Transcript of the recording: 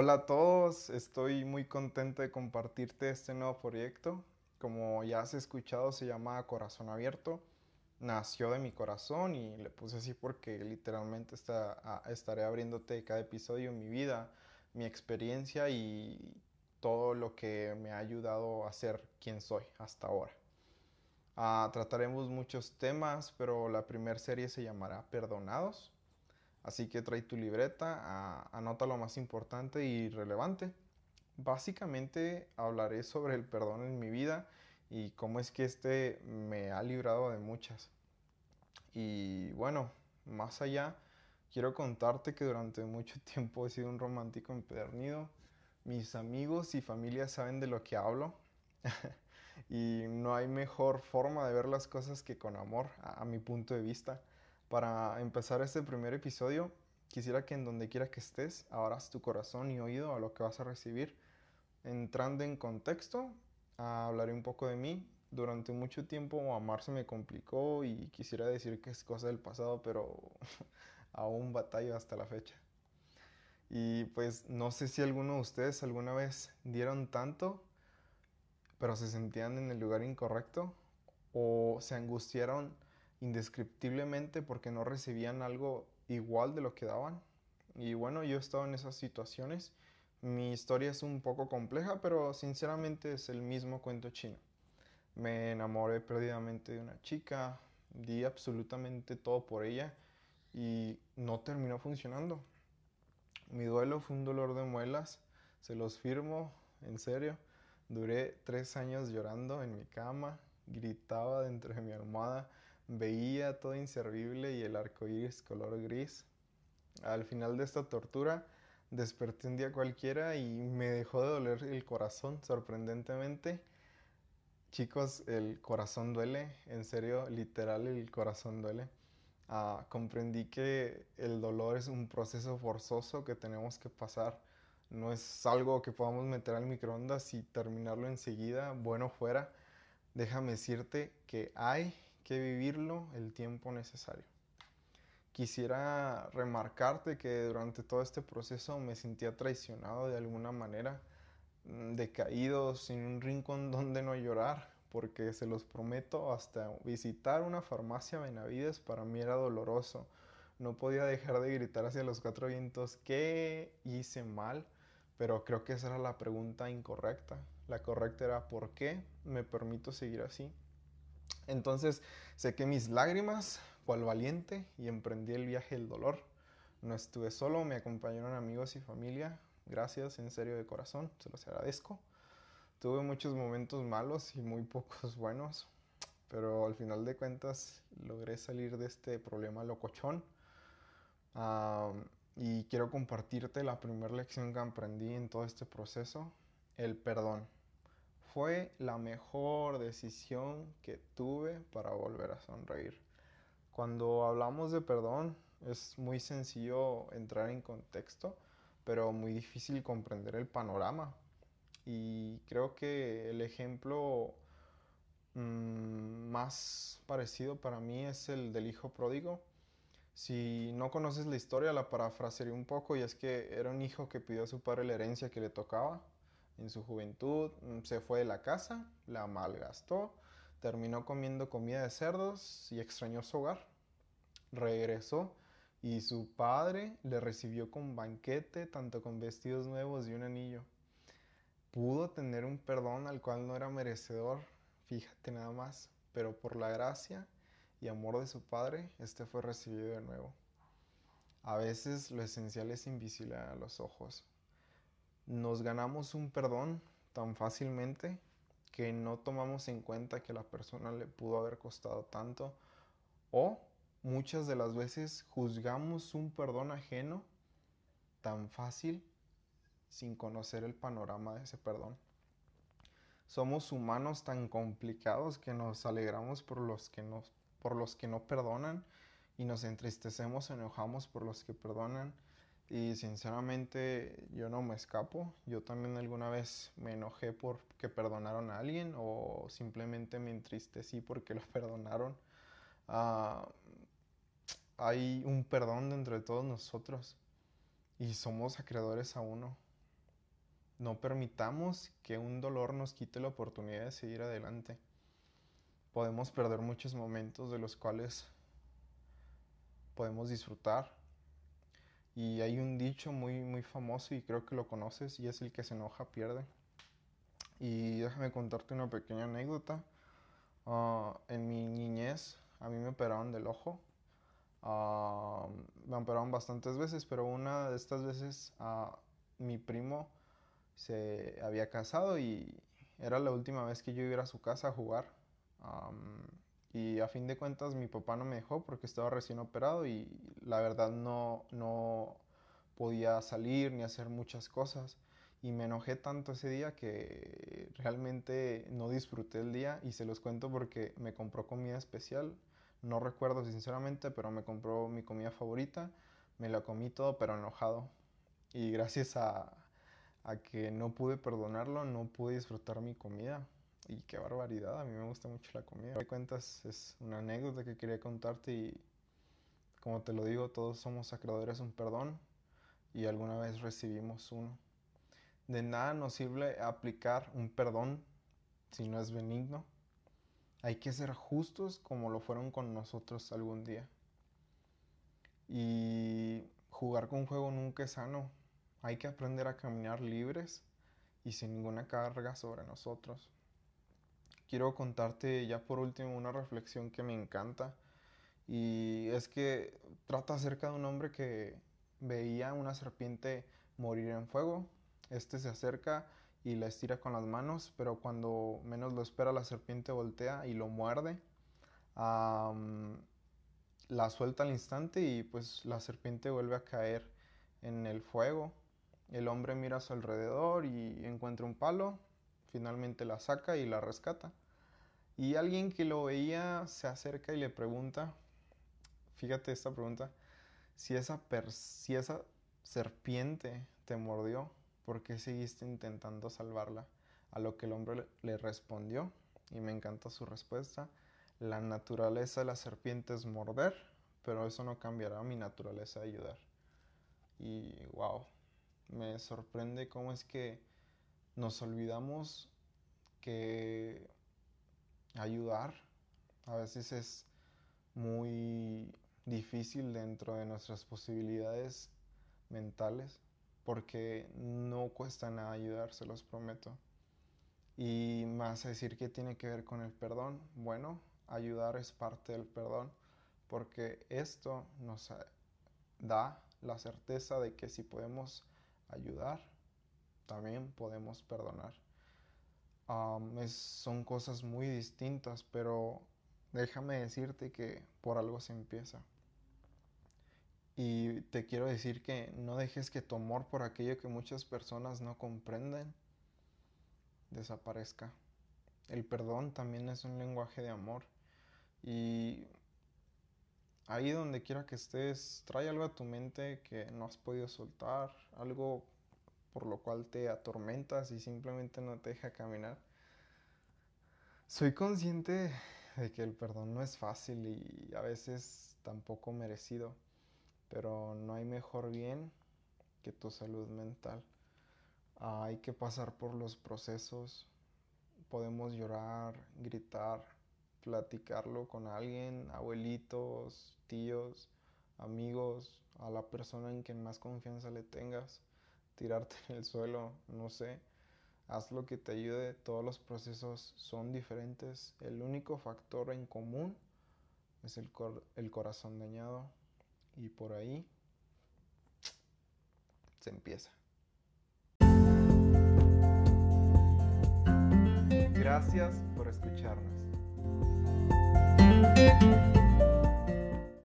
Hola a todos, estoy muy contento de compartirte este nuevo proyecto. Como ya has escuchado, se llama Corazón Abierto. Nació de mi corazón y le puse así porque literalmente está, estaré abriéndote cada episodio mi vida, mi experiencia y todo lo que me ha ayudado a ser quien soy hasta ahora. Ah, trataremos muchos temas, pero la primera serie se llamará Perdonados. Así que trae tu libreta, anota lo más importante y relevante. Básicamente hablaré sobre el perdón en mi vida y cómo es que este me ha librado de muchas. Y bueno, más allá, quiero contarte que durante mucho tiempo he sido un romántico empedernido. Mis amigos y familia saben de lo que hablo. y no hay mejor forma de ver las cosas que con amor, a mi punto de vista. Para empezar este primer episodio, quisiera que en donde quiera que estés, abras tu corazón y oído a lo que vas a recibir. Entrando en contexto, hablaré un poco de mí. Durante mucho tiempo amar se me complicó y quisiera decir que es cosa del pasado, pero aún batallo hasta la fecha. Y pues no sé si alguno de ustedes alguna vez dieron tanto, pero se sentían en el lugar incorrecto o se angustiaron indescriptiblemente porque no recibían algo igual de lo que daban. Y bueno, yo he estado en esas situaciones. Mi historia es un poco compleja, pero sinceramente es el mismo cuento chino. Me enamoré perdidamente de una chica, di absolutamente todo por ella y no terminó funcionando. Mi duelo fue un dolor de muelas, se los firmo, en serio. Duré tres años llorando en mi cama, gritaba dentro de mi almohada, Veía todo inservible y el arco iris color gris. Al final de esta tortura, desperté un día cualquiera y me dejó de doler el corazón, sorprendentemente. Chicos, el corazón duele, en serio, literal, el corazón duele. Ah, comprendí que el dolor es un proceso forzoso que tenemos que pasar. No es algo que podamos meter al microondas y terminarlo enseguida, bueno fuera. Déjame decirte que hay que vivirlo el tiempo necesario. Quisiera remarcarte que durante todo este proceso me sentía traicionado de alguna manera, mm, decaído, sin un rincón donde no llorar, porque se los prometo, hasta visitar una farmacia Benavides para mí era doloroso. No podía dejar de gritar hacia los cuatro vientos, ¿qué hice mal? Pero creo que esa era la pregunta incorrecta. La correcta era, ¿por qué me permito seguir así? Entonces sequé mis lágrimas, cual valiente, y emprendí el viaje del dolor. No estuve solo, me acompañaron amigos y familia. Gracias, en serio de corazón, se los agradezco. Tuve muchos momentos malos y muy pocos buenos, pero al final de cuentas logré salir de este problema locochón. y quiero compartirte la primera lección que aprendí en todo este proceso, el perdón fue la mejor decisión que tuve para volver a sonreír. Cuando hablamos de perdón es muy sencillo entrar en contexto, pero muy difícil comprender el panorama. Y creo que el ejemplo mm, más parecido para mí es el del hijo pródigo. Si no conoces la historia, la parafrasearé un poco y es que era un hijo que pidió a su padre la herencia que le tocaba en su juventud mm, se fue de la casa, la malgastó, terminó comiendo comida de cerdos y extrañó su hogar. Regresó y su padre le recibió con banquete, tanto con vestidos nuevos y un anillo. Pudo tener un perdón al cual no era merecedor, fíjate nada más, pero por la gracia y amor de su padre, este fue recibido de nuevo. A veces lo esencial es invisible a los ojos, nos ganamos un perdón tan fácilmente que no tomamos en cuenta que la persona le pudo haber costado tanto o muchas de las veces juzgamos un perdón ajeno tan fácil sin conocer el panorama de ese perdón. Somos humanos tan complicados que nos alegramos por los que, nos, por los que no perdonan y nos entristecemos, enojamos por los que perdonan y sinceramente yo no me escapo. Yo también alguna vez me enojé porque perdonaron a alguien o simplemente me entristecí porque lo perdonaron. Ah, hay un perdón dentro de todos nosotros y somos acreedores a uno. No permitamos que un dolor nos quite la oportunidad de seguir adelante. Podemos perder muchos momentos de los cuales podemos disfrutar. Y hay un dicho muy, muy famoso y creo que lo conoces y es el que se enoja pierde. Y déjame contarte una pequeña anécdota. Ah, en mi niñez a mí me operaron del ojo. Ah, me operaron bastantes veces, pero una de estas veces uh, mi primo se había casado y era la última vez que yo iba a su casa a jugar. Y a fin de cuentas mi papá no me dejó porque estaba recién operado y la verdad no, no podía salir ni hacer muchas cosas. Y me enojé tanto ese día que realmente no disfruté el día y se los cuento porque me compró comida especial. No recuerdo sinceramente, pero me compró mi comida favorita. Me la comí todo, pero enojado. Y gracias a, a que no pude perdonarlo, no pude disfrutar mi comida. Y qué barbaridad, a mí me gusta mucho la comida. Me cuentas, es una anécdota que quería contarte y como te lo digo, todos somos acreedores a un perdón y alguna vez recibimos uno. De nada nos sirve aplicar un perdón si no es benigno. Hay que ser justos como lo fueron con nosotros algún día. Y jugar con juego nunca es sano. Hay que aprender a caminar libres y sin ninguna carga sobre nosotros. Quiero contarte ya por último una reflexión que me encanta y es que trata acerca de un hombre que veía una serpiente morir en fuego. Este se acerca y la estira con las manos, pero cuando menos lo espera la serpiente voltea y lo muerde. la suelta al instante y pues la serpiente vuelve a caer en el fuego. El hombre mira a su alrededor y encuentra un palo, finalmente la saca y la rescata. Y alguien que lo veía se acerca y le pregunta, fíjate esta pregunta, si esa, si esa serpiente te mordió, ¿por qué seguiste intentando salvarla? A lo que el hombre le respondió, y me encanta su respuesta, la naturaleza de la serpiente es morder, pero eso no cambiará mi naturaleza de ayudar. Y wow, me sorprende cómo es que nos olvidamos que ayudar a veces es muy difícil dentro de nuestras posibilidades mentales porque no cuesta nada ayudar, se los prometo. Y más a decir que tiene que ver con el perdón, bueno, ayudar es parte del perdón porque esto nos da la certeza de que si podemos ayudar, también podemos perdonar. son cosas muy distintas, pero déjame decirte que por algo se empieza. Y te quiero decir que no dejes que tu amor por aquello que muchas personas no comprenden desaparezca. El perdón también es un lenguaje de amor. Y ahí donde quiera que estés, trae algo a tu mente que no has podido soltar, algo por lo cual te atormentas y simplemente no te deja caminar. Soy consciente de que el perdón no es fácil y a veces tampoco merecido, pero no hay mejor bien que tu salud mental. hay que pasar por los procesos, podemos llorar, gritar, platicarlo con alguien, abuelitos, tíos, amigos, a la persona en quien más confianza le tengas, tirarte en el suelo, no sé. Haz lo que te ayude, todos los procesos son diferentes. El único factor en común es el, el corazón dañado y por ahí se empieza. Gracias por escucharnos.